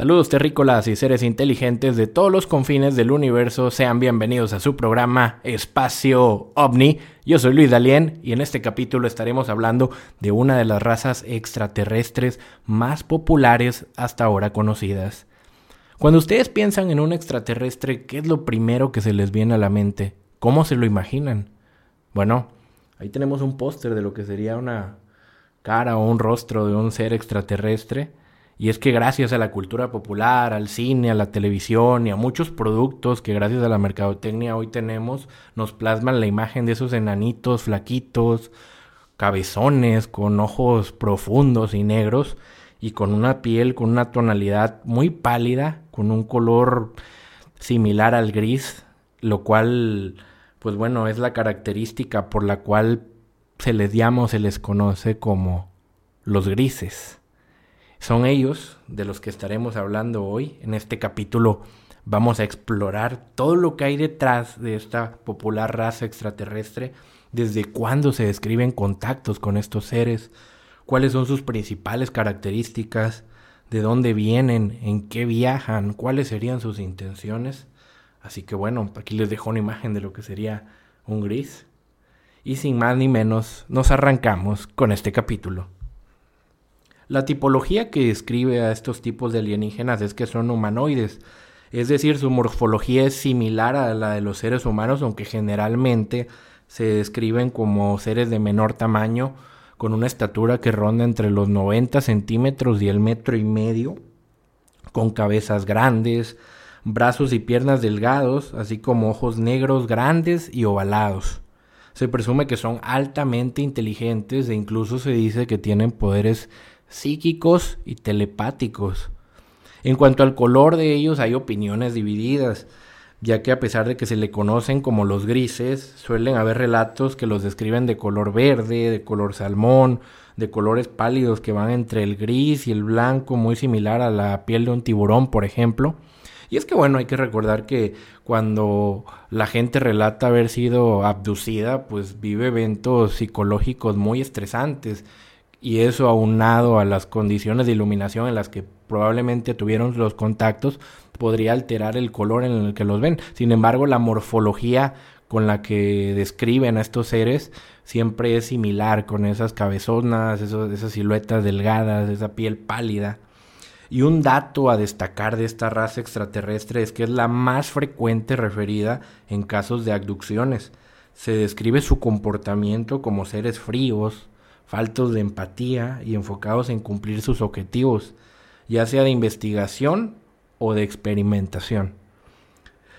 Saludos terrícolas y seres inteligentes de todos los confines del universo, sean bienvenidos a su programa Espacio OVNI. Yo soy Luis Dalien y en este capítulo estaremos hablando de una de las razas extraterrestres más populares hasta ahora conocidas. Cuando ustedes piensan en un extraterrestre, ¿qué es lo primero que se les viene a la mente? ¿Cómo se lo imaginan? Bueno, ahí tenemos un póster de lo que sería una cara o un rostro de un ser extraterrestre. Y es que gracias a la cultura popular, al cine, a la televisión y a muchos productos que gracias a la mercadotecnia hoy tenemos, nos plasman la imagen de esos enanitos flaquitos, cabezones, con ojos profundos y negros y con una piel con una tonalidad muy pálida, con un color similar al gris, lo cual, pues bueno, es la característica por la cual se les llama o se les conoce como los grises. Son ellos de los que estaremos hablando hoy. En este capítulo vamos a explorar todo lo que hay detrás de esta popular raza extraterrestre, desde cuándo se describen contactos con estos seres, cuáles son sus principales características, de dónde vienen, en qué viajan, cuáles serían sus intenciones. Así que bueno, aquí les dejo una imagen de lo que sería un gris. Y sin más ni menos, nos arrancamos con este capítulo. La tipología que describe a estos tipos de alienígenas es que son humanoides, es decir, su morfología es similar a la de los seres humanos, aunque generalmente se describen como seres de menor tamaño, con una estatura que ronda entre los 90 centímetros y el metro y medio, con cabezas grandes, brazos y piernas delgados, así como ojos negros grandes y ovalados. Se presume que son altamente inteligentes e incluso se dice que tienen poderes psíquicos y telepáticos. En cuanto al color de ellos hay opiniones divididas, ya que a pesar de que se le conocen como los grises, suelen haber relatos que los describen de color verde, de color salmón, de colores pálidos que van entre el gris y el blanco, muy similar a la piel de un tiburón, por ejemplo. Y es que bueno, hay que recordar que cuando la gente relata haber sido abducida, pues vive eventos psicológicos muy estresantes y eso aunado a las condiciones de iluminación en las que probablemente tuvieron los contactos podría alterar el color en el que los ven. Sin embargo, la morfología con la que describen a estos seres siempre es similar, con esas cabezonas, esas siluetas delgadas, esa piel pálida. Y un dato a destacar de esta raza extraterrestre es que es la más frecuente referida en casos de abducciones. Se describe su comportamiento como seres fríos, faltos de empatía y enfocados en cumplir sus objetivos, ya sea de investigación o de experimentación.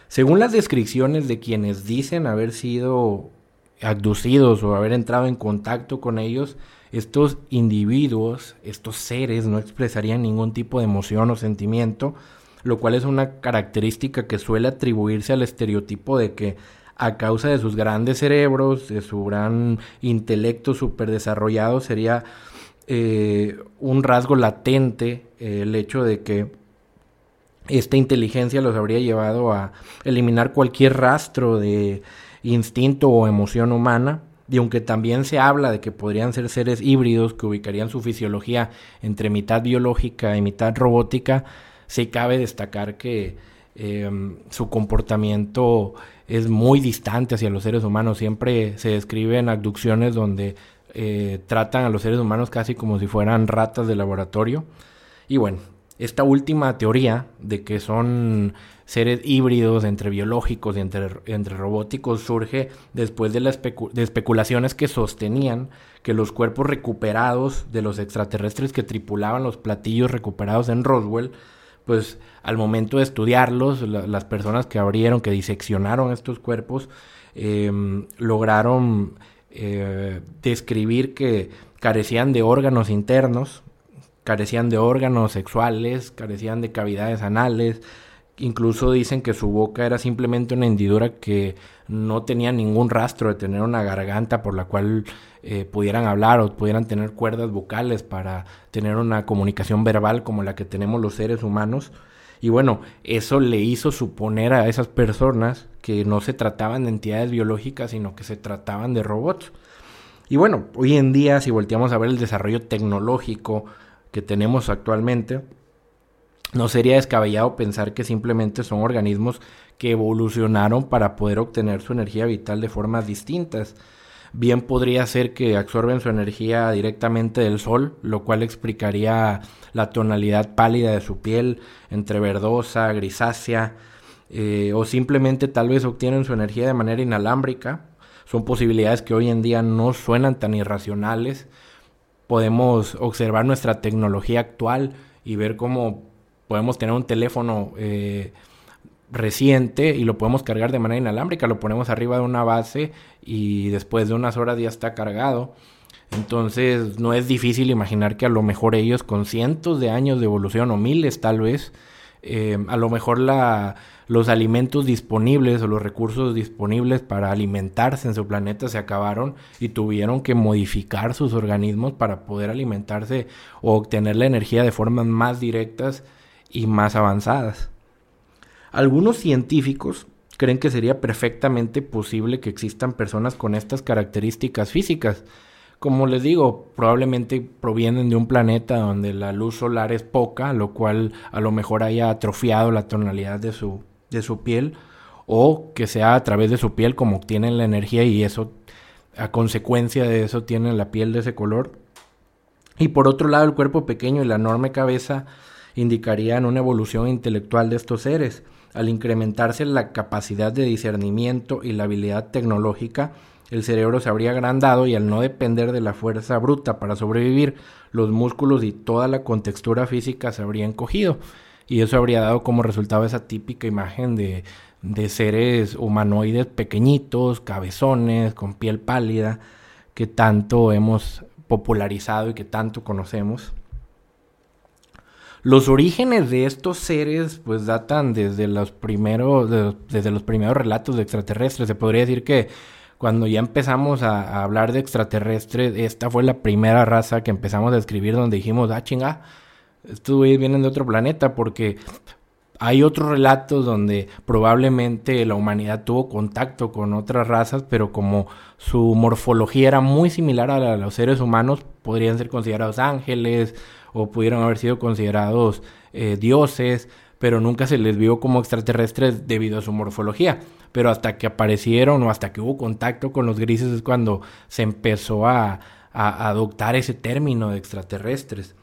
Según las descripciones de quienes dicen haber sido abducidos o haber entrado en contacto con ellos, estos individuos, estos seres, no expresarían ningún tipo de emoción o sentimiento, lo cual es una característica que suele atribuirse al estereotipo de que a causa de sus grandes cerebros, de su gran intelecto súper desarrollado, sería eh, un rasgo latente eh, el hecho de que esta inteligencia los habría llevado a eliminar cualquier rastro de instinto o emoción humana. Y aunque también se habla de que podrían ser seres híbridos que ubicarían su fisiología entre mitad biológica y mitad robótica, sí cabe destacar que Em, su comportamiento es muy distante hacia los seres humanos. Siempre se describen abducciones donde eh, tratan a los seres humanos casi como si fueran ratas de laboratorio. Y bueno, esta última teoría de que son seres híbridos entre biológicos y entre, entre robóticos surge después de las de especulaciones que sostenían que los cuerpos recuperados de los extraterrestres que tripulaban los platillos recuperados en Roswell pues al momento de estudiarlos, las personas que abrieron, que diseccionaron estos cuerpos, em, lograron eh, describir que carecían de órganos internos, carecían de órganos sexuales, carecían de cavidades anales, incluso dicen que su boca era simplemente una hendidura que no tenía ningún rastro de tener una garganta por la cual eh, pudieran hablar o pudieran tener cuerdas vocales para tener una comunicación verbal como la que tenemos los seres humanos. Y bueno, eso le hizo suponer a esas personas que no se trataban de entidades biológicas, sino que se trataban de robots. Y bueno, hoy en día, si volteamos a ver el desarrollo tecnológico que tenemos actualmente, no sería descabellado pensar que simplemente son organismos que evolucionaron para poder obtener su energía vital de formas distintas. Bien podría ser que absorben su energía directamente del sol, lo cual explicaría la tonalidad pálida de su piel, entre verdosa, grisácea, eh, o simplemente tal vez obtienen su energía de manera inalámbrica. Son posibilidades que hoy en día no suenan tan irracionales. Podemos observar nuestra tecnología actual y ver cómo podemos tener un teléfono eh, reciente y lo podemos cargar de manera inalámbrica. Lo ponemos arriba de una base y después de unas horas ya está cargado. Entonces no es difícil imaginar que a lo mejor ellos con cientos de años de evolución o miles tal vez, eh, a lo mejor la, los alimentos disponibles o los recursos disponibles para alimentarse en su planeta se acabaron y tuvieron que modificar sus organismos para poder alimentarse o obtener la energía de formas más directas y más avanzadas. Algunos científicos creen que sería perfectamente posible que existan personas con estas características físicas. Como les digo, probablemente provienen de un planeta donde la luz solar es poca, lo cual a lo mejor haya atrofiado la tonalidad de su de su piel o que sea a través de su piel como obtienen la energía y eso a consecuencia de eso tienen la piel de ese color. Y por otro lado el cuerpo pequeño y la enorme cabeza indicarían una evolución intelectual de estos seres. Al incrementarse la capacidad de discernimiento y la habilidad tecnológica, el cerebro se habría agrandado y al no depender de la fuerza bruta para sobrevivir, los músculos y toda la contextura física se habrían cogido y eso habría dado como resultado esa típica imagen de, de seres humanoides pequeñitos, cabezones, con piel pálida, que tanto hemos popularizado y que tanto conocemos. Los orígenes de estos seres pues datan desde los primeros, desde los primeros relatos de extraterrestres. Se podría decir que cuando ya empezamos a, hablar de extraterrestres, esta fue la primera raza que empezamos a escribir donde dijimos, ah, chinga, estos güeyes vienen de otro planeta porque hay otros relatos donde probablemente la humanidad tuvo contacto con otras razas, pero como su morfología era muy similar a la de los seres humanos, podrían ser considerados ángeles o pudieron haber sido considerados eh, dioses, pero nunca se les vio como extraterrestres debido a su morfología. Pero hasta que aparecieron o hasta que hubo contacto con los grises es cuando se empezó a adoptar ese término de extraterrestres.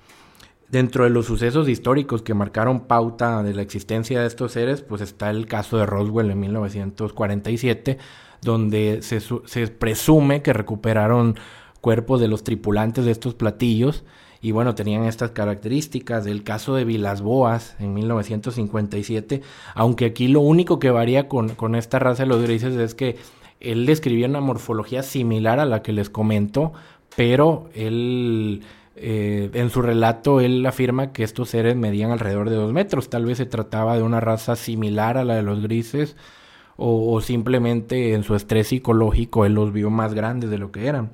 Dentro de los sucesos históricos que marcaron pauta de la existencia de estos seres, pues está el caso de Roswell en 1947, donde se, se presume que recuperaron cuerpos de los tripulantes de estos platillos y bueno, tenían estas características. del caso de Vilas Boas en 1957, aunque aquí lo único que varía con, con esta raza de los grises es que él describía una morfología similar a la que les comento, pero él eh, en su relato él afirma que estos seres medían alrededor de dos metros. Tal vez se trataba de una raza similar a la de los grises o, simplemente en su estrés psicológico él los vio más grandes de lo que eran.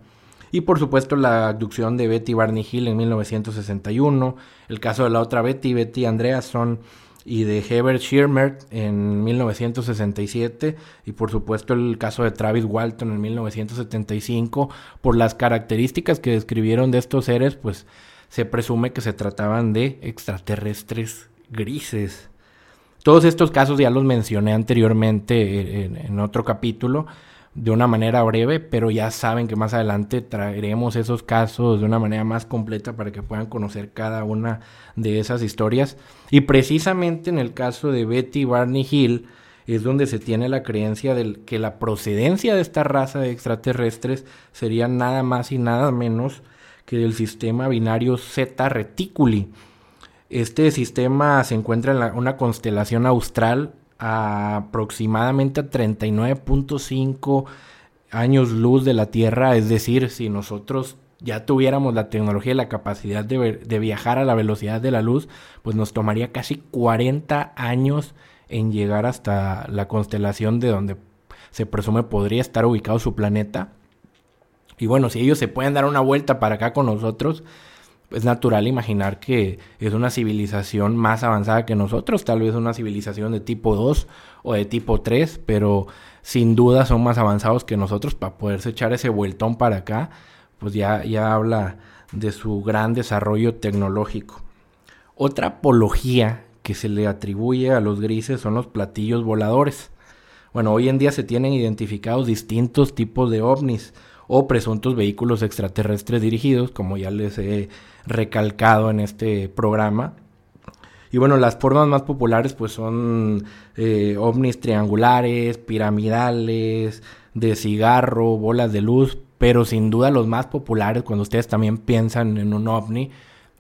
Y por supuesto la abducción de Betty Barney Hill en 1961, el caso de la otra Betty, Betty Andreasson, y de Herbert Schirmer en 1967 y por supuesto el caso de Travis Walton en 1975 por las características que describieron de estos seres pues se presume que se trataban de extraterrestres grises. Todos estos casos ya los mencioné anteriormente en, en otro capítulo de una manera breve, pero ya saben que más adelante traeremos esos casos de una manera más completa para que puedan conocer cada una de esas historias. Y precisamente en el caso de Betty Barney Hill es donde se tiene la creencia de que la procedencia de esta raza de extraterrestres sería nada más y nada menos que del sistema binario Zeta Reticuli. Este sistema se encuentra en una constelación austral aproximadamente a 39.5 años luz de la Tierra, es decir, si nosotros ya tuviéramos la tecnología y la capacidad de, de, viajar a la velocidad de la luz, pues nos tomaría casi 40 años en llegar hasta la constelación de donde se presume podría estar ubicado su planeta. Y bueno, si ellos se pueden dar una vuelta para acá con nosotros, es natural imaginar que es una civilización más avanzada que nosotros, tal vez una civilización de tipo 2 o de tipo 3, pero sin duda son más avanzados que nosotros para poderse echar ese vueltón para acá, pues ya, ya habla de su gran desarrollo tecnológico. Otra apología que se le atribuye a los grises son los platillos voladores. Bueno, hoy en día se tienen identificados distintos tipos de ovnis o presuntos vehículos extraterrestres dirigidos, como ya les he recalcado en este programa. Y bueno, las formas más populares pues son eh, ovnis triangulares, piramidales, de cigarro, bolas de luz, pero sin duda los más populares cuando ustedes también piensan en un ovni,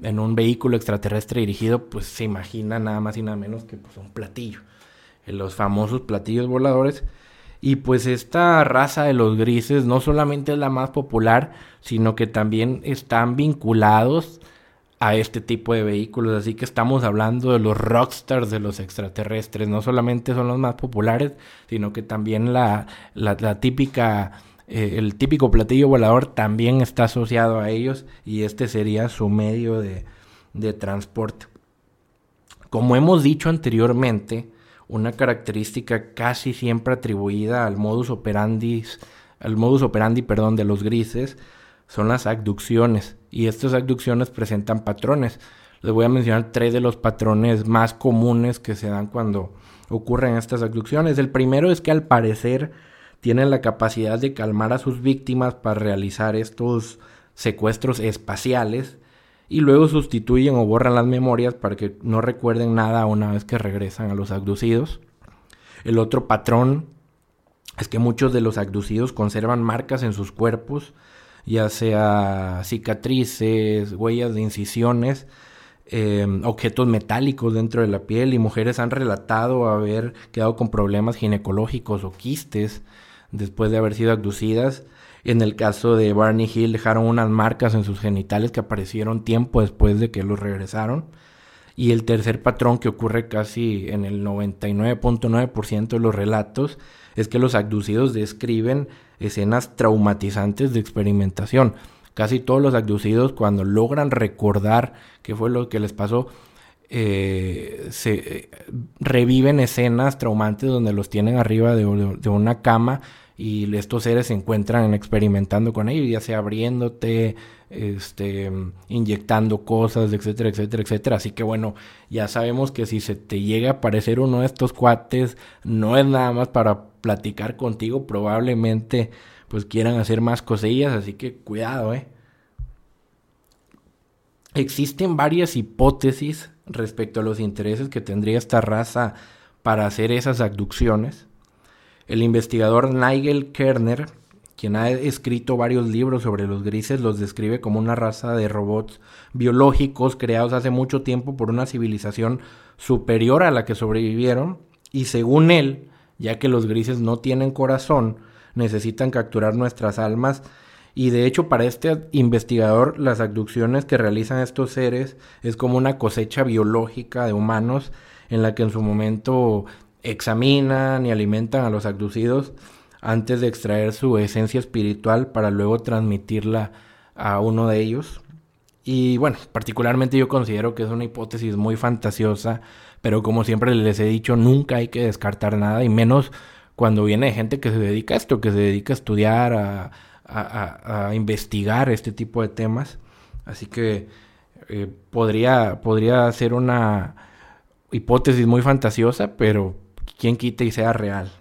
en un vehículo extraterrestre dirigido, pues se imagina nada más y nada menos que pues, un platillo. Los famosos platillos voladores. Y pues esta raza de los grises no solamente es la más popular, sino que también están vinculados a este tipo de vehículos. Así que estamos hablando de los rockstars de los extraterrestres. No solamente son los más populares, sino que también la, la típica eh, el típico platillo volador también está asociado a ellos y este sería su medio de, de transporte. Como hemos dicho anteriormente, una característica casi siempre atribuida al modus operandi, al modus operandi, perdón, de los grises son las abducciones y estas abducciones presentan patrones. Les voy a mencionar tres de los patrones más comunes que se dan cuando ocurren estas abducciones. El primero es que al parecer tienen la capacidad de calmar a sus víctimas para realizar estos secuestros espaciales y luego sustituyen o borran las memorias para que no recuerden nada una vez que regresan a los abducidos. El otro patrón es que muchos de los abducidos conservan marcas en sus cuerpos, ya sea cicatrices, huellas de incisiones, em, objetos metálicos dentro de la piel y mujeres han relatado haber quedado con problemas ginecológicos o quistes después de haber sido abducidas. En el caso de Barney Hill dejaron unas marcas en sus genitales que aparecieron tiempo después de que los regresaron. Y el tercer patrón que ocurre casi en el 99.9% de los relatos es que los abducidos describen escenas traumatizantes de experimentación. Casi todos los abducidos cuando logran recordar qué fue lo que les pasó, eh, se eh, reviven escenas traumantes donde los tienen arriba de una cama y estos seres se encuentran experimentando con ellos, ya sea abriéndote, este, inyectando cosas, etcétera, etcétera, etcétera. Así que bueno, ya sabemos que si se te llega a aparecer uno de estos cuates, no es nada más para platicar contigo, probablemente pues quieran hacer más cosillas, así que cuidado, eh. Existen varias hipótesis respecto a los intereses que tendría esta raza para hacer esas abducciones. El investigador Nigel Kerner, quien ha escrito varios libros sobre los grises, los describe como una raza de robots biológicos creados hace mucho tiempo por una civilización superior a la que sobrevivieron. Y según él, ya que los grises no tienen corazón, necesitan capturar nuestras almas. Y de hecho, para este investigador, las abducciones que realizan estos seres es como una cosecha biológica de humanos en la que en su momento examinan y alimentan a los abducidos antes de extraer su esencia espiritual para luego transmitirla a uno de ellos. Y bueno, particularmente yo considero que es una hipótesis muy fantasiosa, pero como siempre les he dicho, nunca hay que descartar nada, y menos cuando viene gente que se dedica a esto, que se dedica a estudiar, a, a, investigar este tipo de temas. Así que eh, podría, podría ser una hipótesis muy fantasiosa, pero quien quite y sea real.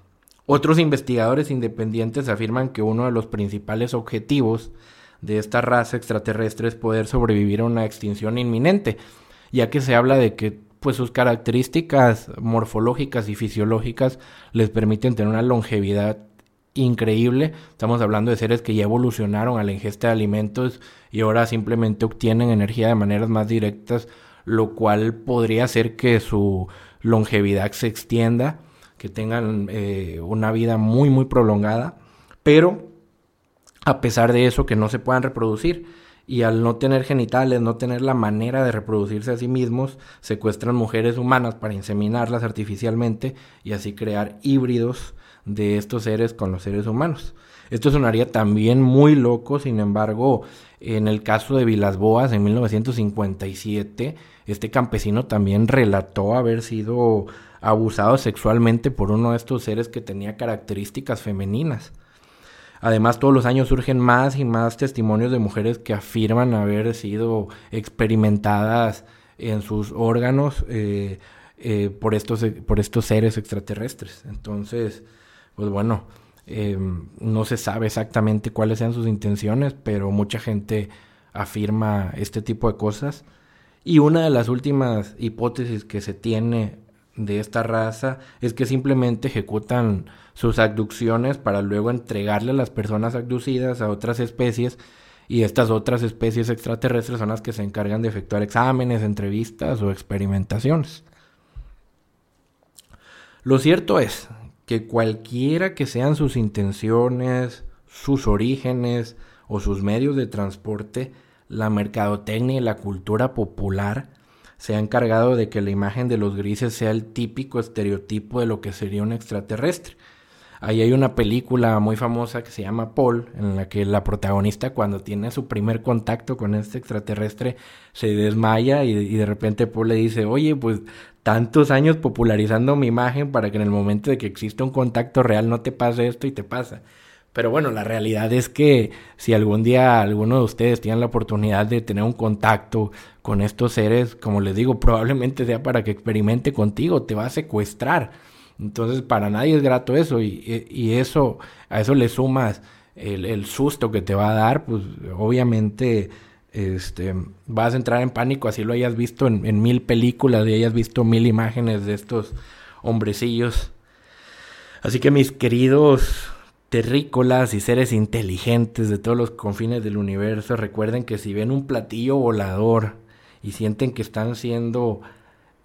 Otros investigadores independientes afirman que uno de los principales objetivos de esta raza extraterrestre es poder sobrevivir a una extinción inminente, ya que se habla de que pues sus características morfológicas y fisiológicas les permiten tener una longevidad increíble. Estamos hablando de seres que ya evolucionaron a la ingesta de alimentos y ahora simplemente obtienen energía de maneras más directas, lo cual podría hacer que su longevidad se extienda, que tengan eh, una vida muy, muy prolongada, pero a pesar de eso que no se puedan reproducir y al no tener genitales, no tener la manera de reproducirse a sí mismos, secuestran mujeres humanas para inseminarlas artificialmente y así crear híbridos de estos seres con los seres humanos. Esto sonaría también muy loco, sin embargo, en el caso de Vilas Boas en 1957, este campesino también relató haber sido abusado sexualmente por uno de estos seres que tenía características femeninas. Además, todos los años surgen más y más testimonios de mujeres que afirman haber sido experimentadas en sus órganos, eh, eh, por, estos, por estos seres extraterrestres. Entonces, pues bueno, no se sabe exactamente cuáles sean sus intenciones, pero mucha gente afirma este tipo de cosas. Y una de las últimas hipótesis que se tiene de esta raza es que simplemente ejecutan sus abducciones para luego entregarle a las personas abducidas a otras especies y estas otras especies extraterrestres son las que se encargan de efectuar exámenes, entrevistas o experimentaciones. Lo cierto es que cualquiera que sean sus intenciones, sus orígenes o sus medios de transporte, la mercadotecnia y la cultura popular se ha encargado de que la imagen de los grises sea el típico estereotipo de lo que sería un extraterrestre. Ahí hay una película muy famosa que se llama Paul, en la que la protagonista cuando tiene su primer contacto con este extraterrestre se desmaya y, de repente Paul le dice, oye, pues tantos años popularizando mi imagen para que en el momento de que exista un contacto real no te pase esto y te pasa. Pero bueno, la realidad es que si algún día alguno de ustedes tiene la oportunidad de tener un contacto con estos seres, como les digo, probablemente sea para que experimente contigo, te va a secuestrar. Entonces, para nadie es grato eso y, y eso, a eso le sumas el, el, susto que te va a dar, pues obviamente este, vas a entrar en pánico, así lo hayas visto en, en mil películas y hayas visto mil imágenes de estos hombrecillos. Así que mis queridos terrícolas y seres inteligentes de todos los confines del universo, recuerden que si ven un platillo volador y sienten que están siendo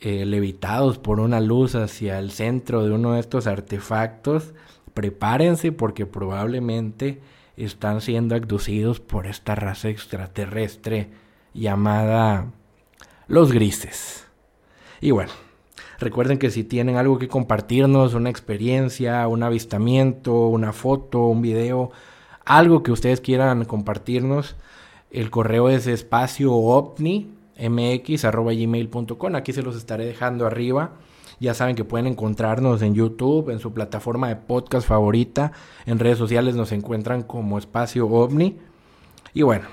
eh, levitados por una luz hacia el centro de uno de estos artefactos, prepárense porque probablemente están siendo abducidos por esta raza extraterrestre llamada los grises. Y bueno, Recuerden que si tienen algo que compartirnos, una experiencia, un avistamiento, una foto, un video, algo que ustedes quieran compartirnos, el correo es espacio ovni Aquí se los estaré dejando arriba. Ya saben que pueden encontrarnos en YouTube, en su plataforma de podcast favorita. En redes sociales nos encuentran como Espacio OVNI. Y bueno,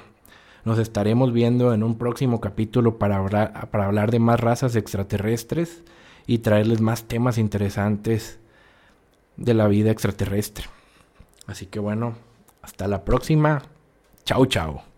nos estaremos viendo en un próximo capítulo para hablar, para hablar de más razas extraterrestres y traerles más temas interesantes de la vida extraterrestre. Así que bueno, hasta la próxima. Chao, chao.